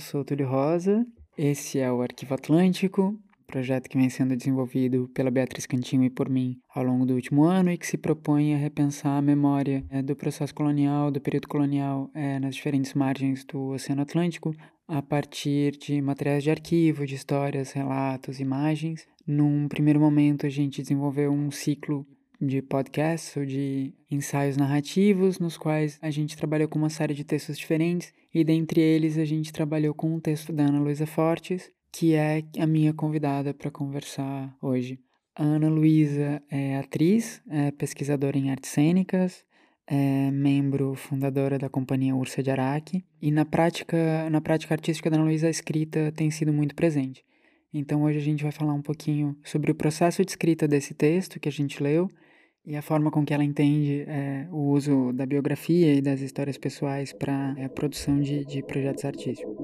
sou Túlio Rosa, esse é o Arquivo Atlântico, projeto que vem sendo desenvolvido pela Beatriz Cantinho e por mim ao longo do último ano e que se propõe a repensar a memória é, do processo colonial, do período colonial é, nas diferentes margens do Oceano Atlântico, a partir de materiais de arquivo, de histórias, relatos, imagens. Num primeiro momento, a gente desenvolveu um ciclo de podcasts ou de ensaios narrativos, nos quais a gente trabalhou com uma série de textos diferentes, e dentre eles a gente trabalhou com um texto da Ana Luísa Fortes, que é a minha convidada para conversar hoje. A Ana Luísa é atriz, é pesquisadora em artes cênicas, é membro fundadora da companhia Ursa de Araque, e na prática, na prática artística da Ana Luísa a escrita tem sido muito presente. Então hoje a gente vai falar um pouquinho sobre o processo de escrita desse texto que a gente leu e a forma com que ela entende é, o uso da biografia e das histórias pessoais para é, a produção de, de projetos artísticos.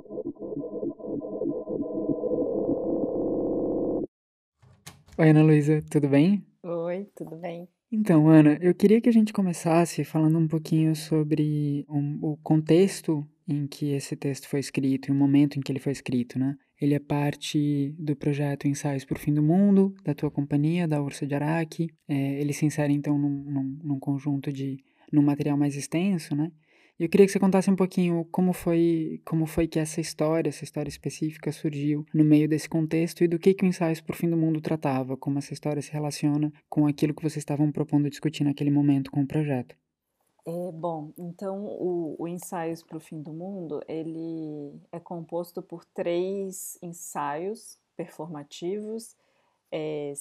Oi, Ana Luísa, tudo bem? Oi, tudo bem. Então, Ana, eu queria que a gente começasse falando um pouquinho sobre um, o contexto em que esse texto foi escrito e o momento em que ele foi escrito, né? Ele é parte do projeto Ensaios por Fim do Mundo, da tua companhia, da Ursa de Araque. É, ele se insere, então, num, num, num, conjunto de... num material mais extenso, né? E eu queria que você contasse um pouquinho como foi, como foi que essa história, essa história específica surgiu no meio desse contexto e do que, que o Ensaios por Fim do Mundo tratava, como essa história se relaciona com aquilo que vocês estavam propondo discutir naquele momento com o projeto. É, bom, então o, o Ensaios para o Fim do Mundo, ele é composto por três ensaios performativos é,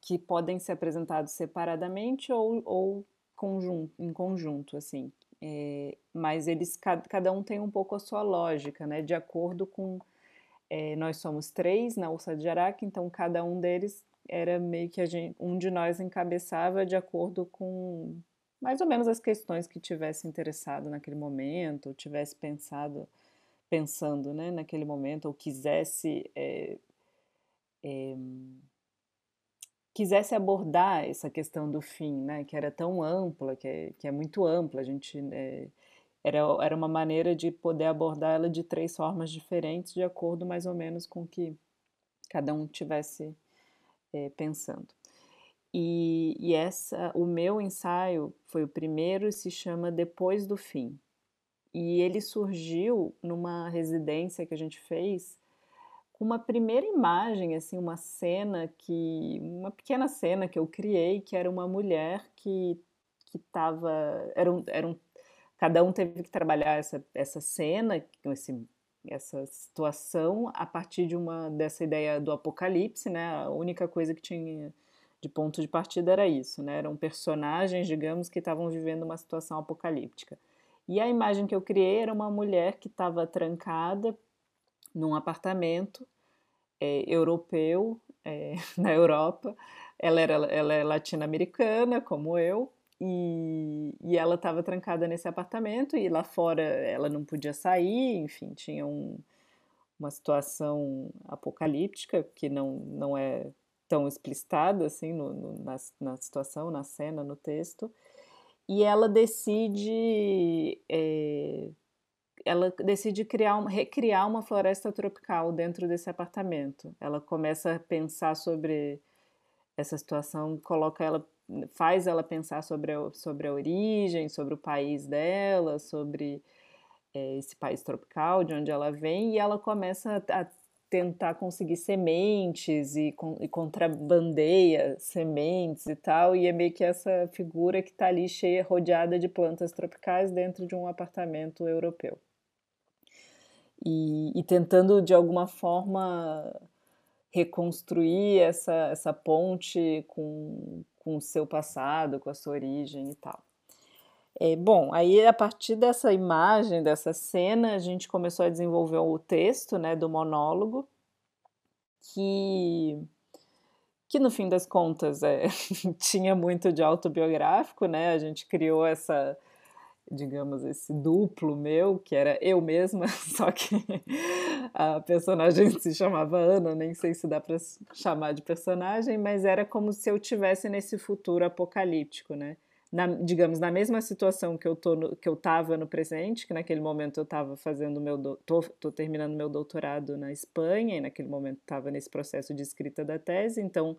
que podem ser apresentados separadamente ou, ou conjunto, em conjunto, assim. É, mas eles, cada, cada um tem um pouco a sua lógica, né? De acordo com... É, nós somos três na Ursa de Araque, então cada um deles era meio que gente, um de nós encabeçava de acordo com mais ou menos as questões que tivesse interessado naquele momento, ou tivesse pensado, pensando né, naquele momento, ou quisesse, é, é, quisesse abordar essa questão do fim, né, que era tão ampla, que é, que é muito ampla, a gente é, era, era uma maneira de poder abordar ela de três formas diferentes, de acordo mais ou menos com o que cada um tivesse pensando. E, e, essa, o meu ensaio foi o primeiro, se chama Depois do Fim. E ele surgiu numa residência que a gente fez com uma primeira imagem, assim, uma cena que, uma pequena cena que eu criei, que era uma mulher que que estava, era um, era um, cada um teve que trabalhar essa, essa cena, esse, essa situação a partir de uma dessa ideia do apocalipse, né? A única coisa que tinha de ponto de partida era isso, né? Eram personagens, digamos, que estavam vivendo uma situação apocalíptica. E a imagem que eu criei era uma mulher que estava trancada num apartamento é, europeu é, na Europa. Ela, era, ela é latino-americana, como eu, e, e ela estava trancada nesse apartamento e lá fora ela não podia sair, enfim, tinha um, uma situação apocalíptica que não, não é tão explicitada assim no, no, na, na situação, na cena, no texto, e ela decide é, ela decide criar recriar uma floresta tropical dentro desse apartamento. Ela começa a pensar sobre essa situação, coloca ela, faz ela pensar sobre a, sobre a origem, sobre o país dela, sobre é, esse país tropical de onde ela vem, e ela começa a tentar conseguir sementes e, e contrabandeia sementes e tal, e é meio que essa figura que está ali cheia, rodeada de plantas tropicais dentro de um apartamento europeu. E, e tentando de alguma forma reconstruir essa, essa ponte com, com o seu passado, com a sua origem e tal. É, bom, aí a partir dessa imagem, dessa cena, a gente começou a desenvolver o texto né, do monólogo, que, que no fim das contas é, tinha muito de autobiográfico, né? A gente criou essa, digamos, esse duplo meu, que era eu mesma, só que a personagem se chamava Ana, nem sei se dá para chamar de personagem, mas era como se eu tivesse nesse futuro apocalíptico, né? Na, digamos, na mesma situação que eu tô no, que eu estava no presente, que naquele momento eu estava fazendo meu tô, tô, terminando meu doutorado na Espanha e naquele momento estava nesse processo de escrita da tese, então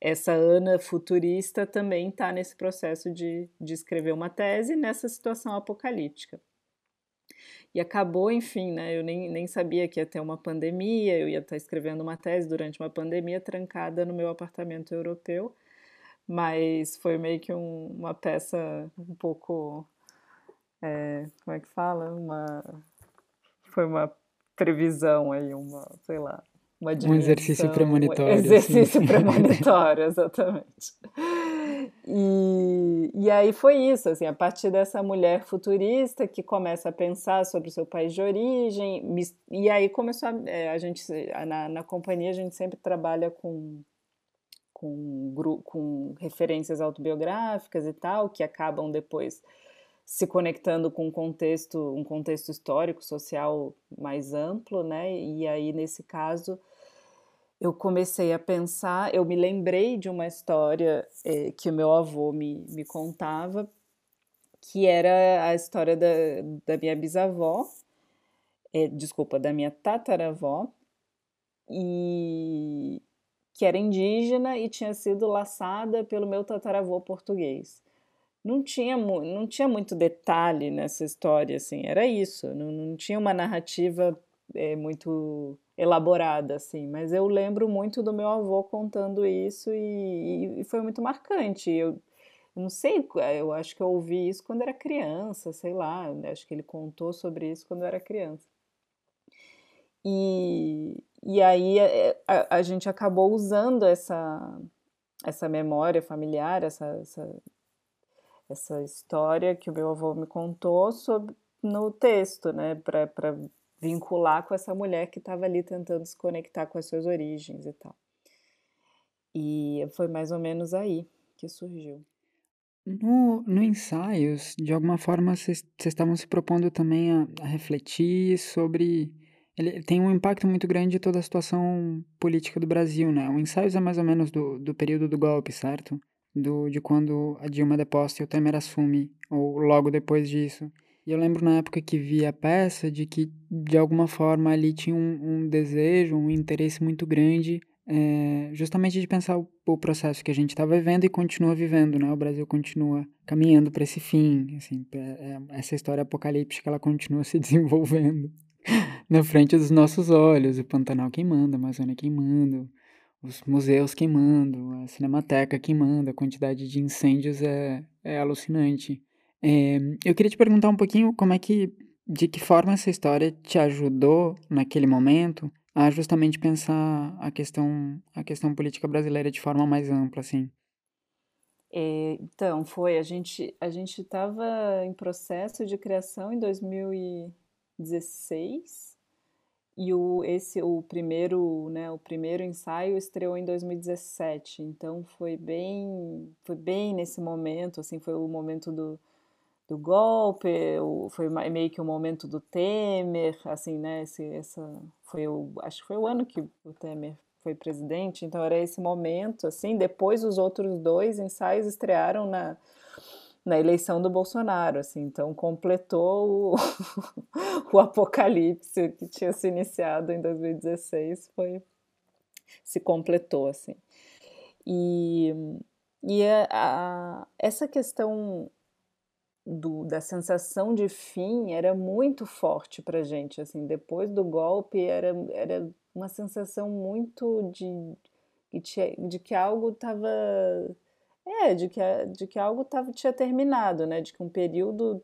essa Ana futurista também está nesse processo de, de escrever uma tese nessa situação apocalíptica. E acabou, enfim, né? Eu nem, nem sabia que ia ter uma pandemia, eu ia estar escrevendo uma tese durante uma pandemia trancada no meu apartamento europeu mas foi meio que um, uma peça um pouco é, como é que fala uma foi uma previsão aí uma sei lá uma um exercício premonitório um exercício assim. premonitório exatamente e, e aí foi isso assim a partir dessa mulher futurista que começa a pensar sobre o seu país de origem e aí começou a, é, a gente na, na companhia a gente sempre trabalha com com, com referências autobiográficas e tal, que acabam depois se conectando com um contexto, um contexto histórico, social mais amplo, né? E aí, nesse caso, eu comecei a pensar, eu me lembrei de uma história é, que o meu avô me, me contava, que era a história da, da minha bisavó, é, desculpa, da minha tataravó, e que era indígena e tinha sido laçada pelo meu tataravô português. Não tinha, não tinha muito detalhe nessa história, assim, era isso, não, não tinha uma narrativa é, muito elaborada, assim, mas eu lembro muito do meu avô contando isso e, e foi muito marcante. Eu, eu não sei, eu acho que eu ouvi isso quando era criança, sei lá, acho que ele contou sobre isso quando eu era criança. E, e aí é, a, a, gente acabou usando essa, essa memória familiar, essa, essa, essa história que o meu avô me contou sobre, no texto, né, para vincular com essa mulher que estava ali tentando se conectar com as suas origens e tal. E foi mais ou menos aí que surgiu. No, no ensaios, de alguma forma, vocês estavam se propondo também a, a refletir sobre ele tem um impacto muito grande em toda a situação política do Brasil, né? O ensaio é mais ou menos do, do período do golpe, certo? Do, de quando a Dilma deposta e o Temer assume, ou logo depois disso. E eu lembro na época que vi a peça de que, de alguma forma, ali tinha um, um desejo, um interesse muito grande, é, justamente de pensar o, o processo que a gente está vivendo e continua vivendo, né? O Brasil continua caminhando para esse fim, assim, é, é, essa história apocalíptica, ela continua se desenvolvendo na frente dos nossos olhos, o Pantanal queimando, a Amazônia queimando, os museus queimando, a Cinemateca queimando, a quantidade de incêndios é, é alucinante. É, eu queria te perguntar um pouquinho como é que, de que forma essa história te ajudou naquele momento a justamente pensar a questão, a questão política brasileira de forma mais ampla, assim. É, então, foi, a gente a gente estava em processo de criação em 2000 2016 e o esse o primeiro né o primeiro ensaio estreou em 2017 então foi bem foi bem nesse momento assim foi o momento do, do golpe foi meio que o momento do Temer assim né esse essa foi o acho que foi o ano que o Temer foi presidente. Então era esse momento assim. Depois os outros dois ensaios estrearam na na eleição do Bolsonaro, assim, então completou o, o apocalipse que tinha se iniciado em 2016, foi se completou, assim. E, e a, a, essa questão do, da sensação de fim era muito forte para gente, assim, depois do golpe era, era uma sensação muito de, de que algo estava é, de que, de que algo tava, tinha terminado, né? De que um período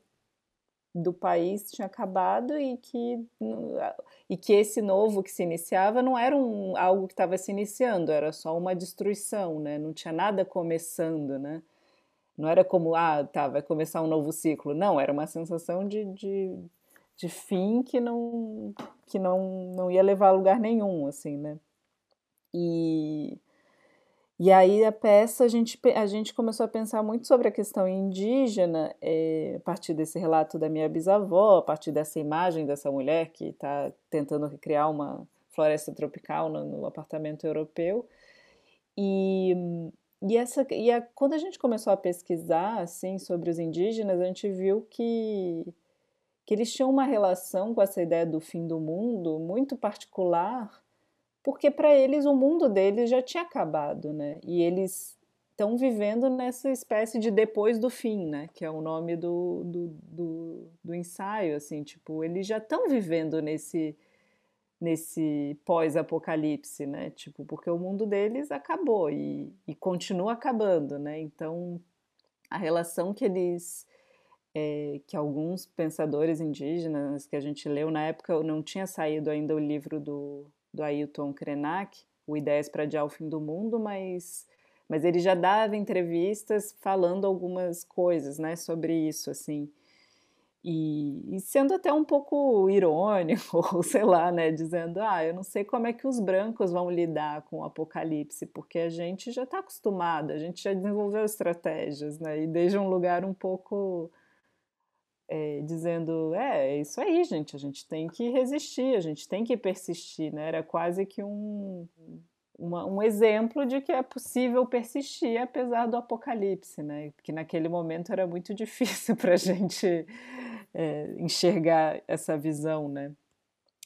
do país tinha acabado e que, e que esse novo que se iniciava não era um, algo que estava se iniciando, era só uma destruição, né? Não tinha nada começando, né? Não era como, ah, tá, vai começar um novo ciclo. Não, era uma sensação de, de, de fim que não que não, não ia levar a lugar nenhum, assim, né? E, e aí a peça a gente, a gente começou a pensar muito sobre a questão indígena é, a partir desse relato da minha bisavó, a partir dessa imagem dessa mulher que está tentando recriar uma floresta tropical no, no apartamento europeu. E, e essa e a, quando a gente começou a pesquisar assim sobre os indígenas, a gente viu que que eles tinham uma relação com essa ideia do fim do mundo muito particular, porque para eles o mundo deles já tinha acabado, né? E eles estão vivendo nessa espécie de depois do fim, né? Que é o nome do, do, do, do ensaio, assim, tipo, eles já estão vivendo nesse nesse pós-apocalipse, né? Tipo, porque o mundo deles acabou e, e continua acabando, né? Então, a relação que eles é, que alguns pensadores indígenas que a gente leu na época não tinha saído ainda o livro do, do Ailton Krenak, o Ideias para Adiar o Fim do Mundo, mas mas ele já dava entrevistas falando algumas coisas, né, sobre isso, assim. E, e, sendo até um pouco irônico, ou sei lá, né, dizendo, ah, eu não sei como é que os brancos vão lidar com o apocalipse, porque a gente já está acostumado, a gente já desenvolveu estratégias, né, e desde um lugar um pouco é, dizendo, é, é isso aí, gente, a gente tem que resistir, a gente tem que persistir, né, era quase que um, uma, um exemplo de que é possível persistir apesar do apocalipse, né, porque naquele momento era muito difícil para a gente é, enxergar essa visão, né?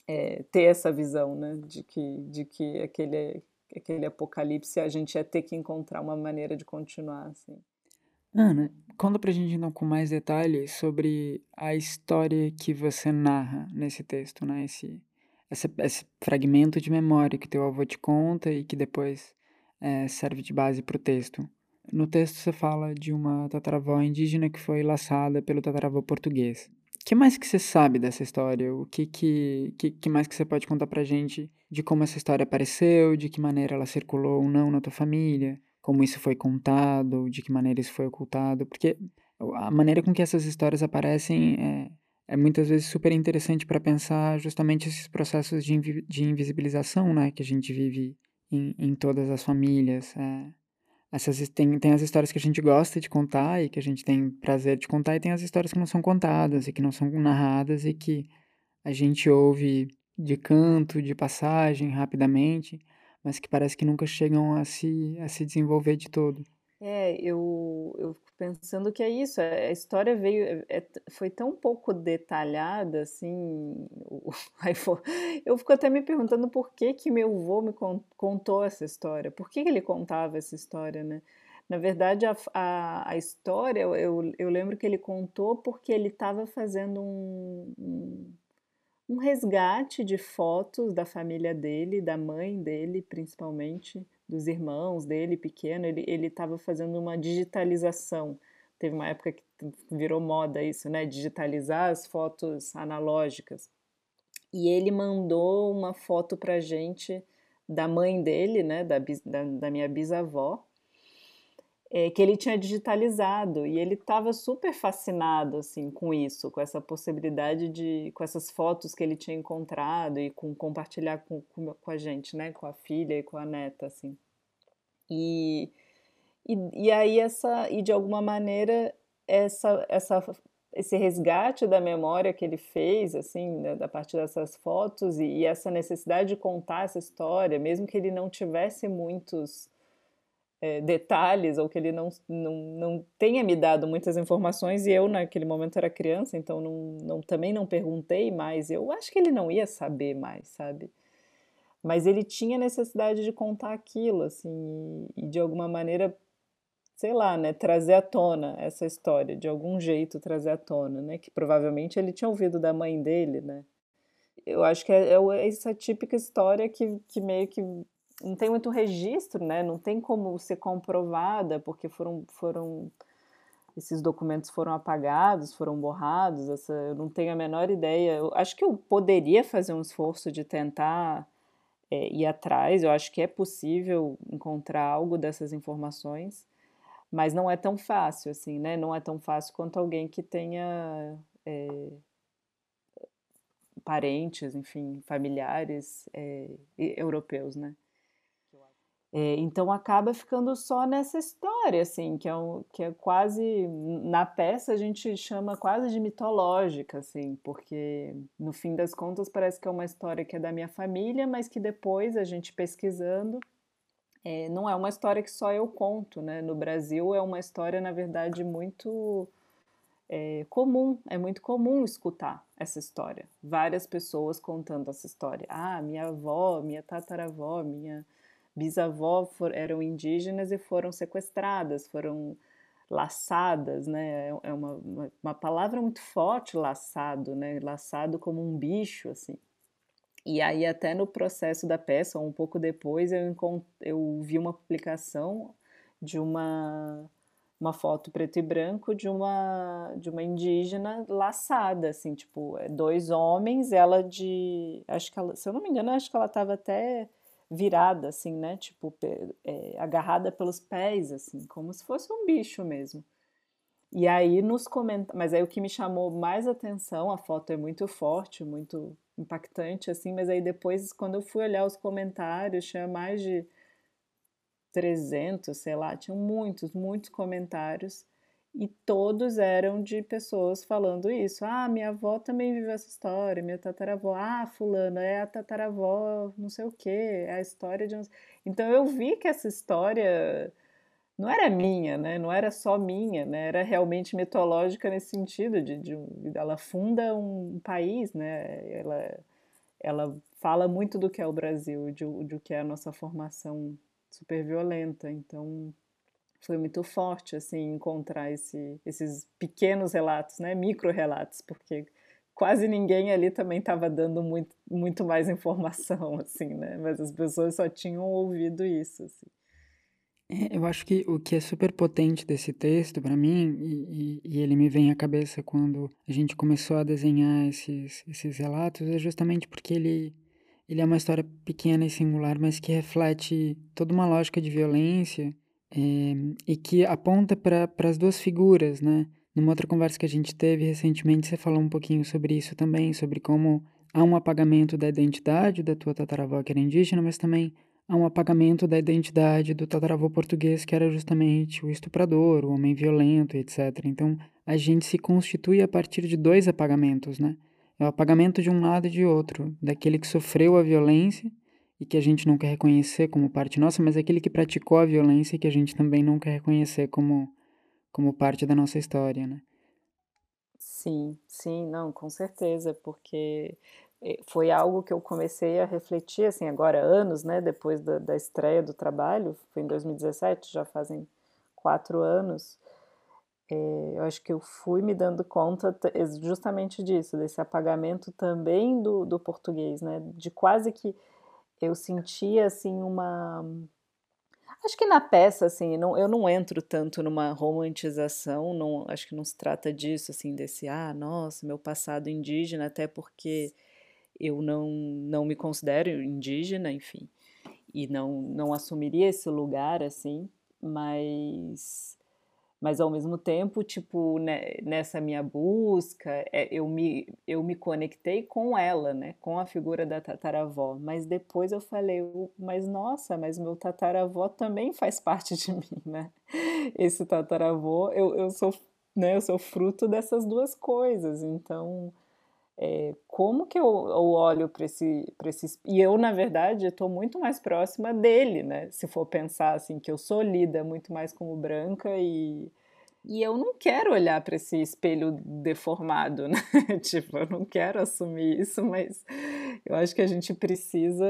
É, ter essa visão, né? De que, de que aquele, aquele apocalipse a gente ia ter que encontrar uma maneira de continuar, assim. Ana, conta pra gente então com mais detalhes sobre a história que você narra nesse texto, né? Esse, esse, esse fragmento de memória que teu avô te conta e que depois é, serve de base para o texto. No texto você fala de uma tataravó indígena que foi laçada pelo tataravô português que mais que você sabe dessa história? O que, que, que, que mais que você pode contar pra gente de como essa história apareceu, de que maneira ela circulou ou não na tua família, como isso foi contado, de que maneira isso foi ocultado? Porque a maneira com que essas histórias aparecem é, é muitas vezes super interessante para pensar justamente esses processos de, invi de invisibilização né, que a gente vive em, em todas as famílias. É, essas tem, tem as histórias que a gente gosta de contar e que a gente tem prazer de contar, e tem as histórias que não são contadas e que não são narradas e que a gente ouve de canto, de passagem, rapidamente, mas que parece que nunca chegam a se, a se desenvolver de todo. É, eu, eu fico pensando que é isso, é, a história veio, é, é foi tão pouco detalhada, assim, eu fico até me perguntando por que que meu avô me contou essa história, por que, que ele contava essa história, né? Na verdade, a, a, a história, eu, eu lembro que ele contou porque ele estava fazendo um, um, um resgate de fotos da família dele, da mãe dele, principalmente, dos irmãos dele pequeno, ele estava fazendo uma digitalização. Teve uma época que virou moda isso, né? Digitalizar as fotos analógicas. E ele mandou uma foto para gente da mãe dele, né? Da, da, da minha bisavó, é, que ele tinha digitalizado e ele estava super fascinado assim com isso, com essa possibilidade de, com essas fotos que ele tinha encontrado e com compartilhar com, com, com a gente, né, com a filha e com a neta, assim. E, e, e aí essa, e de alguma maneira essa, essa esse resgate da memória que ele fez, assim, né, a partir dessas fotos e, e, essa necessidade de contar essa história, mesmo que ele não tivesse muitos é, detalhes ou que ele não, não, não tenha me dado muitas informações e eu naquele momento era criança, então não, não, também não perguntei mais. Eu acho que ele não ia saber mais, sabe? Mas ele tinha necessidade de contar aquilo, assim, e, e de alguma maneira, sei lá, né, trazer à tona essa história, de algum jeito trazer à tona, né? Que provavelmente ele tinha ouvido da mãe dele, né? Eu acho que é, é essa típica história que, que meio que não tem muito registro, né? Não tem como ser comprovada, porque foram, foram esses documentos foram apagados, foram borrados. Essa, eu não tenho a menor ideia. Eu acho que eu poderia fazer um esforço de tentar é, ir atrás. Eu acho que é possível encontrar algo dessas informações, mas não é tão fácil assim, né? Não é tão fácil quanto alguém que tenha é, parentes, enfim, familiares é, europeus, né? É, então acaba ficando só nessa história, assim, que é, um, que é quase na peça a gente chama quase de mitológica, assim, porque no fim das contas parece que é uma história que é da minha família, mas que depois a gente pesquisando é, não é uma história que só eu conto, né? No Brasil é uma história, na verdade, muito é, comum, é muito comum escutar essa história. Várias pessoas contando essa história. Ah, minha avó, minha tataravó, minha bisavó for, eram indígenas e foram sequestradas, foram laçadas, né? É, é uma, uma, uma palavra muito forte, laçado, né? Laçado como um bicho, assim. E aí, até no processo da peça, um pouco depois, eu, eu vi uma publicação de uma, uma foto preto e branco de uma, de uma indígena laçada, assim, tipo, é dois homens, ela de. Acho que ela, se eu não me engano, acho que ela estava até virada, assim, né? Tipo, é, agarrada pelos pés, assim, como se fosse um bicho mesmo. E aí nos comentários, mas aí o que me chamou mais atenção, a foto é muito forte, muito impactante assim, mas aí depois quando eu fui olhar os comentários, tinha mais de 300, sei lá, tinham muitos, muitos comentários e todos eram de pessoas falando isso. Ah, minha avó também viveu essa história, minha tataravó, ah, fulano, é a tataravó, não sei o quê, é a história de. Então eu vi que essa história não era minha, né? Não era só minha, né? Era realmente mitológica nesse sentido de, de ela funda um país, né? Ela ela fala muito do que é o Brasil, de, do que é a nossa formação super violenta. Então foi muito forte assim encontrar esse, esses pequenos relatos, né? Micro relatos, porque quase ninguém ali também estava dando muito, muito mais informação, assim, né? Mas as pessoas só tinham ouvido isso. Assim. É, eu acho que o que é super potente desse texto para mim, e, e, e, ele me vem à cabeça quando a gente começou a desenhar esses, esses relatos, é justamente porque ele, ele é uma história pequena e singular, mas que reflete toda uma lógica de violência é, e que aponta para as duas figuras, né? Numa outra conversa que a gente teve recentemente, você falou um pouquinho sobre isso também, sobre como há um apagamento da identidade da tua tataravó que era indígena, mas também a um apagamento da identidade do tataravô português, que era justamente o estuprador, o homem violento, etc. Então, a gente se constitui a partir de dois apagamentos, né? É o apagamento de um lado e de outro, daquele que sofreu a violência e que a gente não quer reconhecer como parte nossa, mas aquele que praticou a violência e que a gente também não quer reconhecer como, como parte da nossa história, né? Sim, sim, não, com certeza, porque foi algo que eu comecei a refletir, assim, agora anos, né, depois da, da estreia do trabalho, foi em 2017, já fazem quatro anos, é, eu acho que eu fui me dando conta justamente disso, desse apagamento também do, do português, né, de quase que eu sentia, assim, uma... Acho que na peça, assim, não, eu não entro tanto numa romantização, não, acho que não se trata disso, assim, desse, ah, nossa, meu passado indígena, até porque eu não, não me considero indígena, enfim, e não, não assumiria esse lugar assim, mas mas ao mesmo tempo, tipo, né, nessa minha busca, é, eu, me, eu me conectei com ela, né, com a figura da tataravó, mas depois eu falei, mas nossa, mas meu tataravó também faz parte de mim, né, esse tataravô, eu, eu sou, né, eu sou fruto dessas duas coisas, então é, como que eu, eu olho para esse, esse. E eu, na verdade, estou muito mais próxima dele, né? Se for pensar assim, que eu sou lida muito mais como branca e. E eu não quero olhar para esse espelho deformado, né? tipo, eu não quero assumir isso, mas eu acho que a gente precisa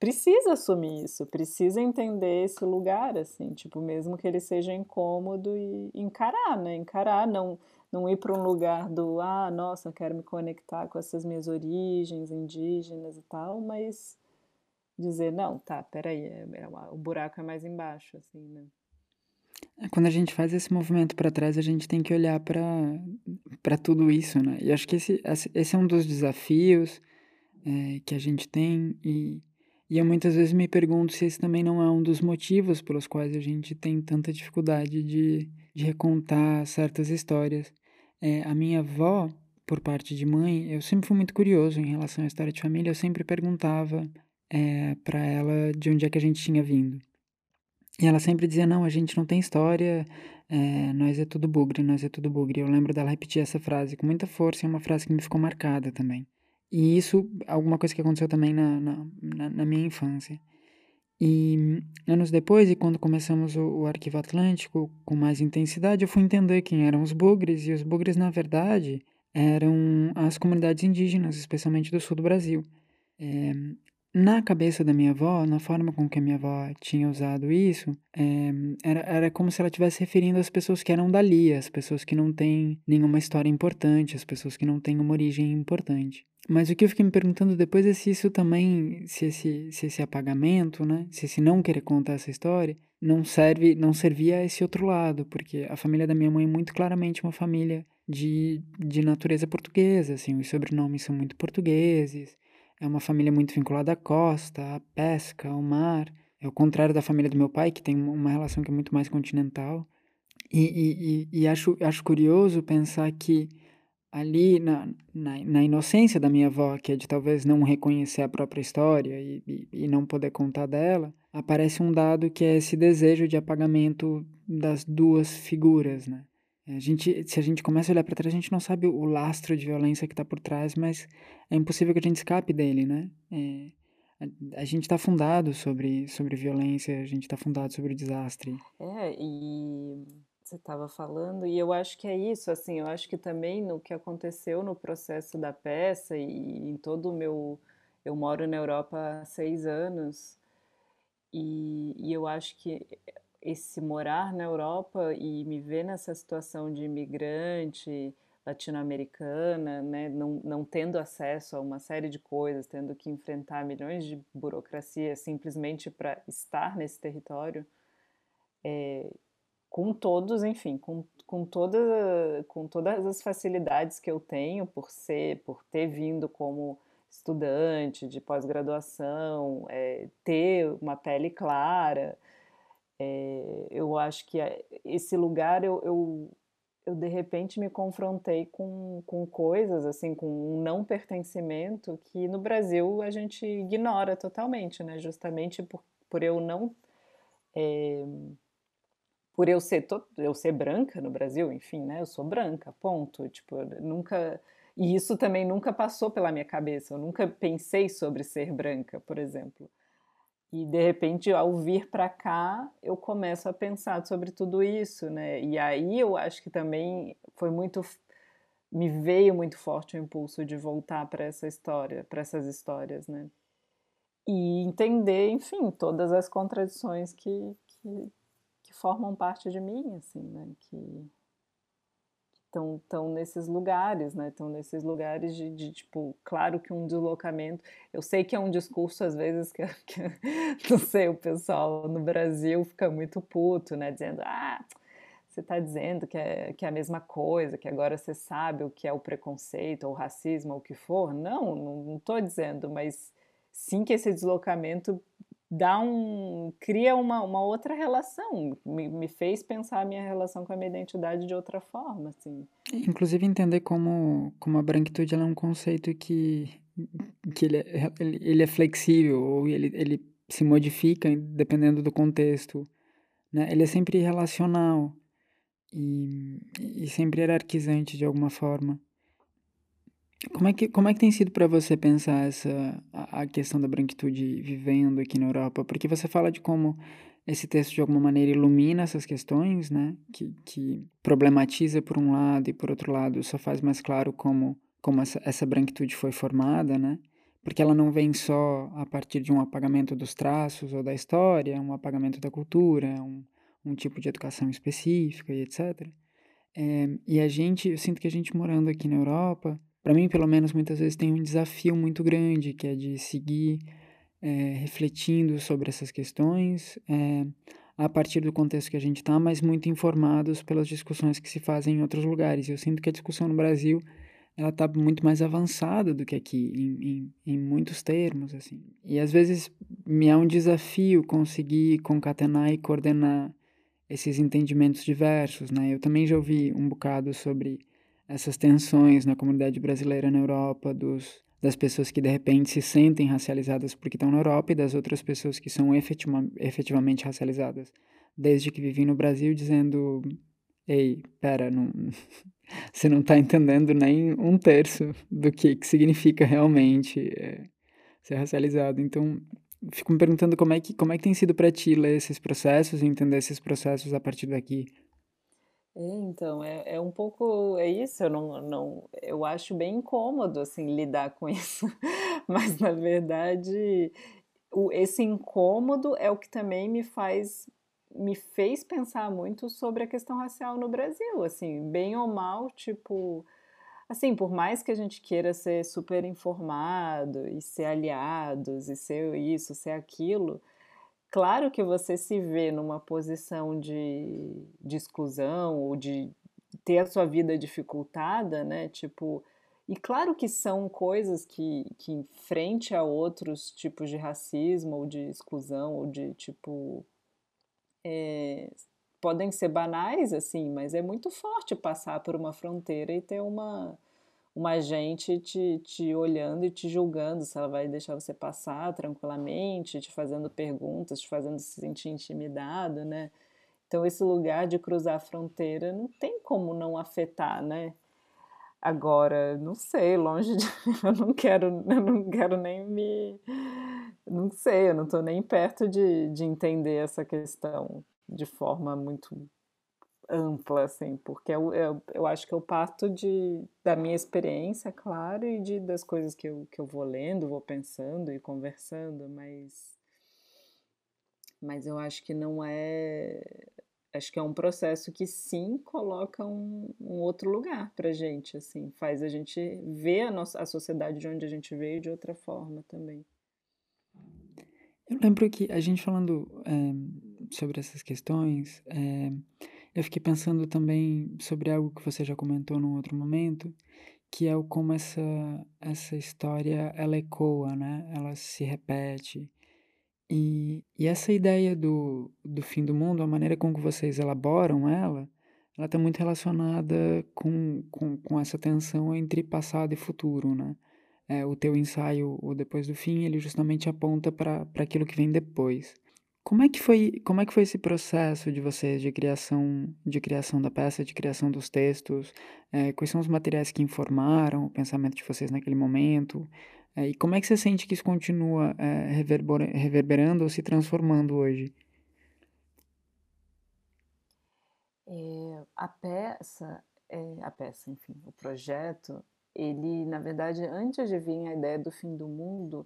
precisa assumir isso, precisa entender esse lugar, assim, tipo, mesmo que ele seja incômodo e encarar, né? Encarar, não não ir para um lugar do, ah, nossa, quero me conectar com essas minhas origens indígenas e tal, mas dizer, não, tá, peraí, é, é, o buraco é mais embaixo, assim, né? É, quando a gente faz esse movimento para trás, a gente tem que olhar para tudo isso, né? E acho que esse, esse é um dos desafios é, que a gente tem e, e eu muitas vezes me pergunto se esse também não é um dos motivos pelos quais a gente tem tanta dificuldade de, de recontar certas histórias. É, a minha avó, por parte de mãe, eu sempre fui muito curioso em relação à história de família. Eu sempre perguntava é, para ela de onde é que a gente tinha vindo. E ela sempre dizia: Não, a gente não tem história, é, nós é tudo bugre, nós é tudo bugre. Eu lembro dela repetir essa frase com muita força é uma frase que me ficou marcada também. E isso, alguma coisa que aconteceu também na, na, na minha infância. E anos depois, e quando começamos o, o Arquivo Atlântico com mais intensidade, eu fui entender quem eram os bugres, e os bugres, na verdade, eram as comunidades indígenas, especialmente do sul do Brasil. É, na cabeça da minha avó, na forma com que a minha avó tinha usado isso, é, era, era como se ela estivesse referindo às pessoas que eram dali, as pessoas que não têm nenhuma história importante, as pessoas que não têm uma origem importante. Mas o que eu fiquei me perguntando depois é se isso também, se esse, se esse apagamento, né, se esse não querer contar essa história, não serve, não servia a esse outro lado, porque a família da minha mãe é muito claramente uma família de, de natureza portuguesa, assim, os sobrenomes são muito portugueses, é uma família muito vinculada à costa, à pesca, ao mar. É o contrário da família do meu pai, que tem uma relação que é muito mais continental. E, e, e, e acho, acho curioso pensar que ali na, na, na, inocência da minha avó, que é de talvez não reconhecer a própria história e, e, e, não poder contar dela, aparece um dado que é esse desejo de apagamento das duas figuras, né? A gente, se a gente começa a olhar para trás, a gente não sabe o lastro de violência que está por trás, mas é impossível que a gente escape dele, né? É, a, a, gente está fundado sobre, sobre violência, a gente está fundado sobre desastre. É, e você estava falando, e eu acho que é isso, assim, eu acho que também no que aconteceu no processo da peça e em todo o meu... Eu moro na Europa há seis anos, e, e eu acho que esse morar na Europa e me ver nessa situação de imigrante latino-americana, né, não, não tendo acesso a uma série de coisas, tendo que enfrentar milhões de burocracias simplesmente para estar nesse território, é, com todos, enfim, com, com, toda, com todas as facilidades que eu tenho por ser, por ter vindo como estudante de pós-graduação, é, ter uma pele clara, é, eu acho que esse lugar eu, eu, eu, de repente me confrontei com, com coisas, assim, com um não pertencimento que no Brasil a gente ignora totalmente, né? Justamente por, por eu não. É, por eu ser, eu ser branca no Brasil, enfim, né? Eu sou branca, ponto. Tipo, nunca. E isso também nunca passou pela minha cabeça. Eu nunca pensei sobre ser branca, por exemplo. E de repente, ao vir para cá, eu começo a pensar sobre tudo isso, né? E aí eu acho que também foi muito me veio muito forte o impulso de voltar para essa história, para essas histórias, né? E entender, enfim, todas as contradições que, que, que formam parte de mim, assim, né? Que, estão nesses lugares, né? Estão nesses lugares de, de, tipo, claro que um deslocamento. Eu sei que é um discurso, às vezes, que, que não sei, o pessoal no Brasil fica muito puto, né? Dizendo, ah, você está dizendo que é, que é a mesma coisa, que agora você sabe o que é o preconceito, ou o racismo, ou o que for. Não, não estou dizendo, mas sim que esse deslocamento dá um cria uma, uma outra relação me, me fez pensar a minha relação com a minha identidade de outra forma assim. Inclusive entender como como a branquitude é um conceito que que ele é, ele, ele é flexível ou ele, ele se modifica dependendo do contexto né? Ele é sempre relacional e, e sempre hierarquizante de alguma forma como é que, como é que tem sido para você pensar essa a, a questão da branquitude vivendo aqui na Europa? Porque você fala de como esse texto de alguma maneira ilumina essas questões, né? Que, que problematiza por um lado e por outro lado só faz mais claro como, como essa, essa branquitude foi formada, né? Porque ela não vem só a partir de um apagamento dos traços ou da história, um apagamento da cultura, um, um tipo de educação específica e etc. É, e a gente, eu sinto que a gente morando aqui na Europa para mim, pelo menos, muitas vezes tem um desafio muito grande, que é de seguir é, refletindo sobre essas questões é, a partir do contexto que a gente está, mas muito informados pelas discussões que se fazem em outros lugares. Eu sinto que a discussão no Brasil ela está muito mais avançada do que aqui, em, em, em, muitos termos, assim. E às vezes me é um desafio conseguir concatenar e coordenar esses entendimentos diversos, né? Eu também já ouvi um bocado sobre essas tensões na comunidade brasileira na Europa, dos, das pessoas que de repente se sentem racializadas porque estão na Europa e das outras pessoas que são efetiva, efetivamente racializadas desde que vivem no Brasil, dizendo: Ei, pera, não, você não está entendendo nem um terço do que, que significa realmente é, ser racializado. Então, fico me perguntando como é que, como é que tem sido para ti ler esses processos e entender esses processos a partir daqui. É, então, é, é um pouco, é isso, eu não, não, eu acho bem incômodo, assim, lidar com isso, mas, na verdade, o, esse incômodo é o que também me faz, me fez pensar muito sobre a questão racial no Brasil, assim, bem ou mal, tipo, assim, por mais que a gente queira ser super informado e ser aliados e ser isso, ser aquilo, claro que você se vê numa posição de, de exclusão ou de ter a sua vida dificultada, né? Tipo, e claro que são coisas que, que frente a outros tipos de racismo ou de exclusão ou de tipo é, podem ser banais assim, mas é muito forte passar por uma fronteira e ter uma uma gente te, te olhando e te julgando se ela vai deixar você passar tranquilamente, te fazendo perguntas, te fazendo se sentir intimidado, né? Então esse lugar de cruzar a fronteira não tem como não afetar, né? Agora, não sei, longe de eu não quero, eu não quero nem me não sei, eu não estou nem perto de, de entender essa questão de forma muito ampla, assim, porque eu, eu, eu acho que eu parto de, da minha experiência, claro, e de, das coisas que eu, que eu vou lendo, vou pensando e conversando, mas, mas eu acho que não é. Acho que é um processo que sim coloca um, um outro lugar pra gente, assim, faz a gente ver a, nossa, a sociedade de onde a gente veio de outra forma também. Eu lembro que a gente falando é, sobre essas questões, é, eu fiquei pensando também sobre algo que você já comentou num outro momento, que é o como essa, essa história ela ecoa, né? Ela se repete. E, e essa ideia do, do fim do mundo, a maneira com que vocês elaboram ela, ela está muito relacionada com, com, com essa tensão entre passado e futuro, né? É, o teu ensaio, o Depois do Fim, ele justamente aponta para aquilo que vem depois. Como é que foi, como é que foi esse processo de vocês de criação, de criação da peça, de criação dos textos? É, quais são os materiais que informaram o pensamento de vocês naquele momento? É, e como é que você sente que isso continua é, reverberando ou se transformando hoje? É, a peça, é, a peça, enfim, o projeto, ele, na verdade, antes de vir a ideia do fim do mundo,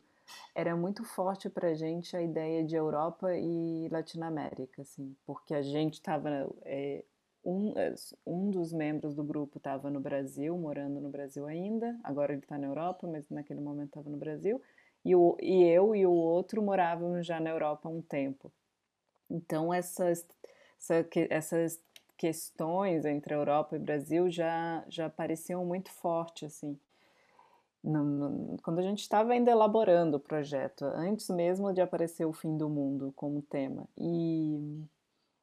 era muito forte para a gente a ideia de Europa e Latinoamérica, assim, porque a gente estava é, um, é, um dos membros do grupo estava no Brasil, morando no Brasil ainda, agora ele está na Europa, mas naquele momento estava no Brasil, e, o, e eu e o outro morávamos já na Europa há um tempo. Então essas, essa, essas questões entre Europa e Brasil já, já pareciam muito fortes, assim no, no, quando a gente estava ainda elaborando o projeto, antes mesmo de aparecer o fim do mundo como tema. E,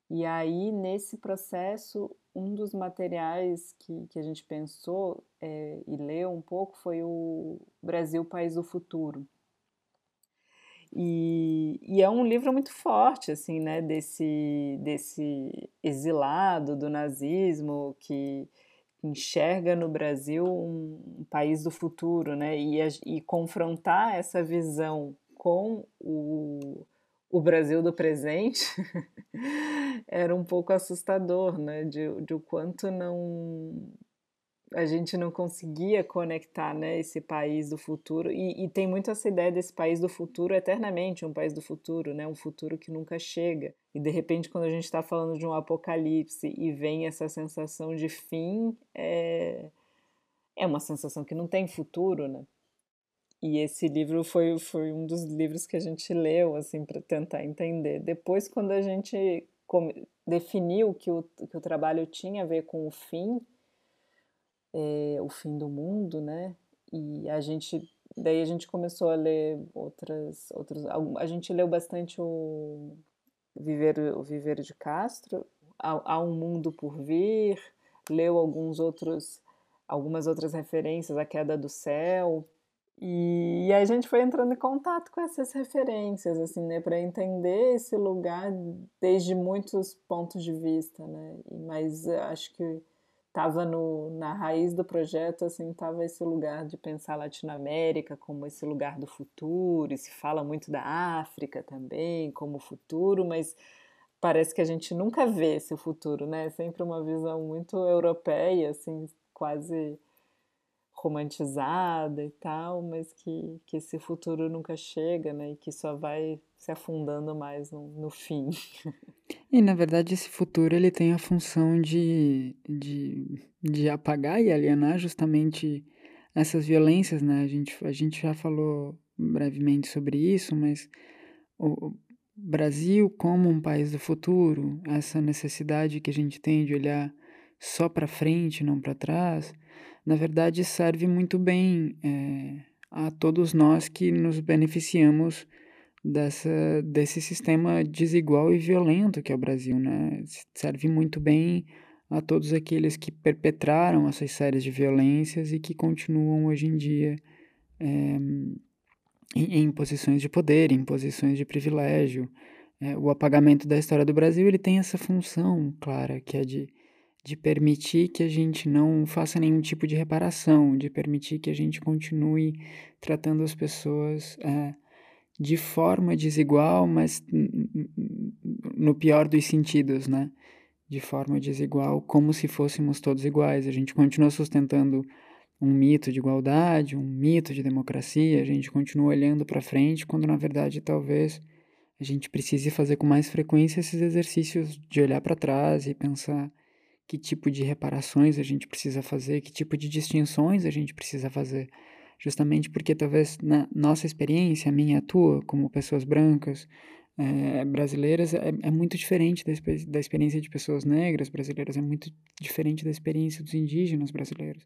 e aí, nesse processo, um dos materiais que, que a gente pensou é, e leu um pouco foi o Brasil, País do Futuro. E, e, é um livro muito forte, assim, né, desse, desse exilado do nazismo que enxerga no Brasil um país do futuro, né? E, e confrontar essa visão com o, o Brasil do presente era um pouco assustador, né? De, de o quanto não a gente não conseguia conectar né, esse país do futuro. E, e, tem muito essa ideia desse país do futuro eternamente, um país do futuro, né, um futuro que nunca chega. E de repente, quando a gente está falando de um apocalipse e vem essa sensação de fim, é, é uma sensação que não tem futuro, né? E esse livro foi, foi um dos livros que a gente leu, assim, para tentar entender. Depois, quando a gente definiu que o, que o trabalho tinha a ver com o fim, é, o fim do mundo, né? E a gente daí a gente começou a ler outras outros a gente leu bastante o Viver o Viver de Castro, há, um mundo por vir, leu alguns outros algumas outras referências, a queda do céu, e, e a gente foi entrando em contato com essas referências, assim, né, para entender esse lugar desde muitos pontos de vista, né? Mas acho que estava na raiz do projeto, assim, estava esse lugar de pensar Latinoamérica como esse lugar do futuro, e se fala muito da África também como futuro, mas parece que a gente nunca vê esse futuro, né? É sempre uma visão muito europeia, assim, quase romantizada e tal, mas que, que esse futuro nunca chega, né? E que só vai se afundando mais no, no fim. E na verdade esse futuro ele tem a função de, de, de apagar e alienar justamente essas violências, né? A gente, a gente já falou brevemente sobre isso, mas o Brasil como um país do futuro, essa necessidade que a gente tem de olhar só para frente, não para trás, na verdade serve muito bem é, a todos nós que nos beneficiamos dessa, desse sistema desigual e violento que é o Brasil, né? Serve muito bem a todos aqueles que perpetraram essas séries de violências e que continuam hoje em dia é, em, em, posições de poder, em posições de privilégio. É, o apagamento da história do Brasil ele tem essa função clara, que é de de permitir que a gente não faça nenhum tipo de reparação, de permitir que a gente continue tratando as pessoas é, de forma desigual, mas no pior dos sentidos, né? De forma desigual, como se fôssemos todos iguais. A gente continua sustentando um mito de igualdade, um mito de democracia, a gente continua olhando para frente, quando na verdade talvez a gente precise fazer com mais frequência esses exercícios de olhar para trás e pensar que tipo de reparações a gente precisa fazer, que tipo de distinções a gente precisa fazer. Justamente porque talvez na nossa experiência, a minha, a tua, como pessoas brancas, é, brasileiras, é, é, muito diferente da, da experiência de pessoas negras brasileiras, é muito diferente da experiência dos indígenas brasileiros.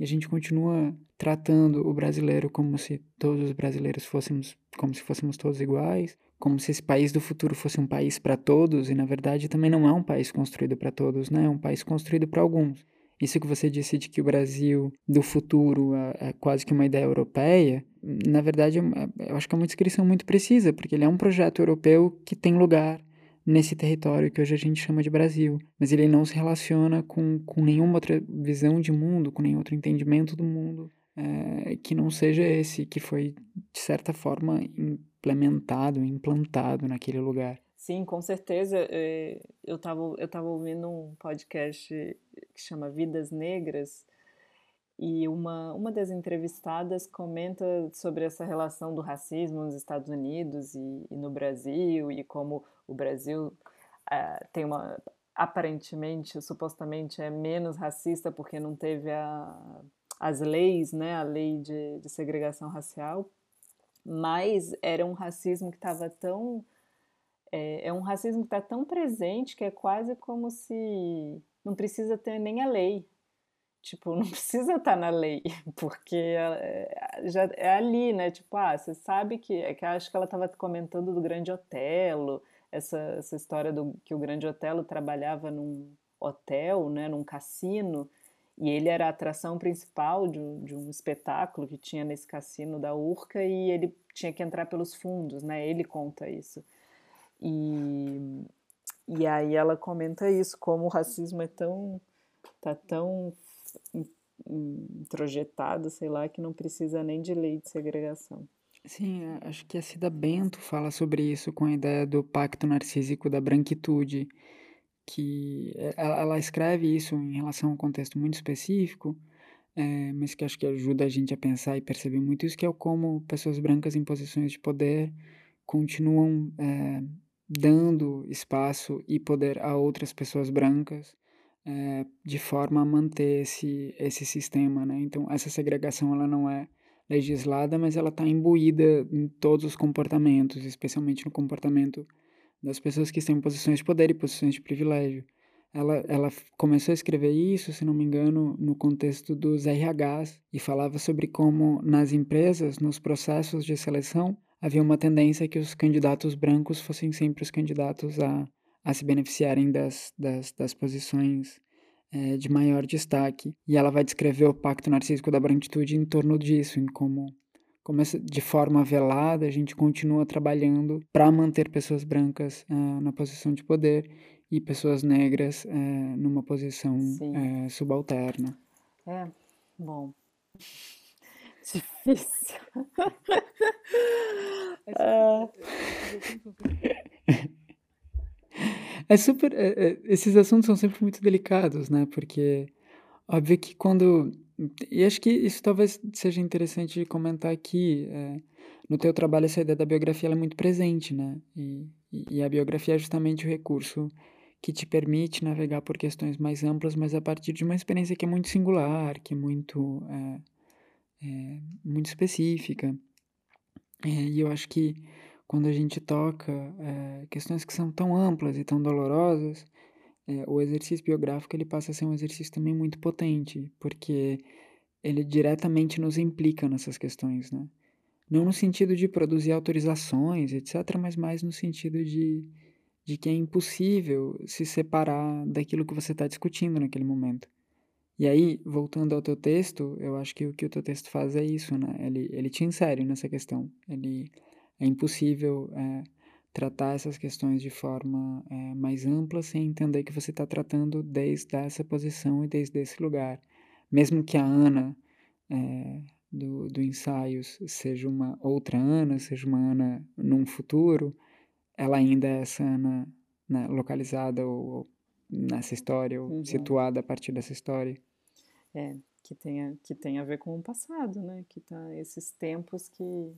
E a gente continua tratando o brasileiro como se todos os brasileiros fôssemos, como se fôssemos todos iguais, como se esse país do futuro fosse um país para todos, e na verdade também não é um país construído para todos, né? É um país construído para alguns. Isso que você disse de que o Brasil do futuro é, é quase que uma ideia europeia, na verdade é, eu acho que é uma descrição muito precisa, porque ele é um projeto europeu que tem lugar nesse território que hoje a gente chama de Brasil, mas ele não se relaciona com, com nenhuma outra visão de mundo, com nenhum outro entendimento do mundo é, que não seja esse que foi, de certa forma, implementado, implantado naquele lugar. Sim, com certeza. É, eu estava eu tava ouvindo um podcast que chama Vidas Negras e uma, uma das entrevistadas comenta sobre essa relação do racismo nos Estados Unidos e, e no Brasil e como o Brasil uh, tem uma aparentemente, supostamente é menos racista porque não teve a, as leis, né, a lei de, de segregação racial, mas era um racismo que estava tão. É, é, um racismo que está tão presente que é quase como se não precisa ter nem a lei. Tipo, não precisa estar tá na lei, porque é, já é ali, né? Tipo, ah, você sabe que. É que acho que ela estava comentando do Grande Otelo, essa, essa história do que o Grande Otelo trabalhava num hotel, né, num cassino, e ele era a atração principal de um, de um espetáculo que tinha nesse cassino da Urca e ele tinha que entrar pelos fundos, né? Ele conta isso. E, e aí ela comenta isso, como o racismo é tão tá tão introjetado, sei lá, que não precisa nem de lei de segregação. Sim, acho que a Cida Bento fala sobre isso com a ideia do pacto narcísico da branquitude, que eh, ela, ela escreve isso em relação a um contexto muito específico, é, mas que acho que ajuda a gente a pensar e perceber muito isso, que é como pessoas brancas em posições de poder continuam é, dando espaço e poder a outras pessoas brancas é, de forma a manter esse, esse sistema, né? Então, essa segregação, ela não é legislada, mas ela está imbuída em todos os comportamentos, especialmente no comportamento das pessoas que estão em posições de poder e posições de privilégio. Ela, ela começou a escrever isso, se não me engano, no contexto dos RHs e falava sobre como nas empresas, nos processos de seleção, havia uma tendência que os candidatos brancos fossem sempre os candidatos a, a se beneficiarem das, das, das posições é, de maior destaque. E ela vai descrever o pacto narcísico da branquitude em torno disso, em como começa de forma velada, a gente continua trabalhando para manter pessoas brancas uh, na posição de poder e pessoas negras é, numa posição é, subalterna. É, bom. Difícil. é... é super. É, é, esses assuntos são sempre muito delicados, né? Porque, óbvio que quando. E acho que isso talvez seja interessante de comentar aqui. É, no teu trabalho, essa ideia da biografia é muito presente, né? E, e a biografia é justamente o recurso que te permite navegar por questões mais amplas, mas a partir de uma experiência que é muito singular, que é muito, é, é, muito específica. É, e eu acho que quando a gente toca é, questões que são tão amplas e tão dolorosas, é, o exercício biográfico ele passa a ser um exercício também muito potente, porque ele diretamente nos implica nessas questões, né? Não no sentido de produzir autorizações, etc., mas mais no sentido de de que é impossível se separar daquilo que você está discutindo naquele momento. E aí, voltando ao teu texto, eu acho que o que o teu texto faz é isso, né? Ele, ele te insere nessa questão. Ele é impossível é, tratar essas questões de forma é, mais ampla sem entender que você está tratando desde essa posição e desde esse lugar. Mesmo que a Ana é, do, do ensaios seja uma outra Ana, seja uma Ana num futuro, ela ainda é essa Ana né, localizada ou, nessa história, ou uhum. situada a partir dessa história. É, que tem, que tem a ver com o passado, né? Que tá esses tempos que,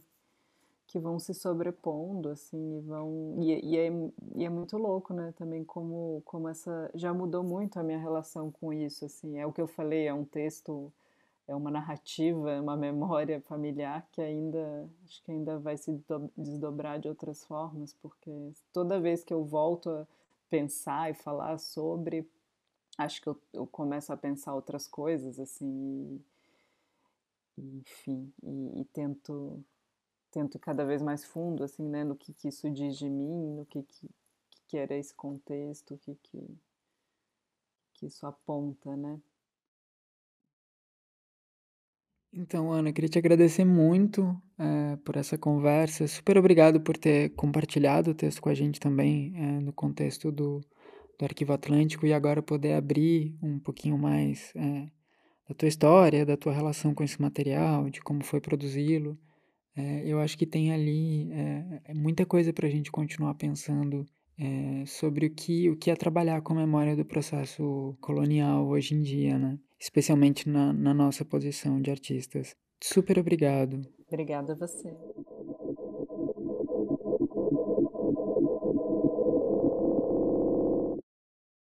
que vão se sobrepondo, assim, e vão... E, e, é, e é muito louco, né? Também como, como essa... Já mudou muito a minha relação com isso, assim. É o que eu falei, é um texto é uma narrativa, é uma memória familiar que ainda acho que ainda vai se desdobrar de outras formas, porque toda vez que eu volto a pensar e falar sobre, acho que eu, eu começo a pensar outras coisas assim, e, enfim, e, e, tento tento cada vez mais fundo assim, né, no que, que isso diz de mim, no que que, que era esse contexto, o que que que isso aponta, né? Então, Ana, queria te agradecer muito é, por essa conversa. Super obrigado por ter compartilhado o texto com a gente também é, no contexto do, do Arquivo Atlântico e agora poder abrir um pouquinho mais é, da tua história, da tua relação com esse material, de como foi produzi-lo. Eu acho que tem ali muita coisa para a gente continuar pensando sobre o que, o que é trabalhar com a memória do processo colonial hoje em dia, né? especialmente na, na nossa posição de artistas. Super obrigado. Obrigada a você.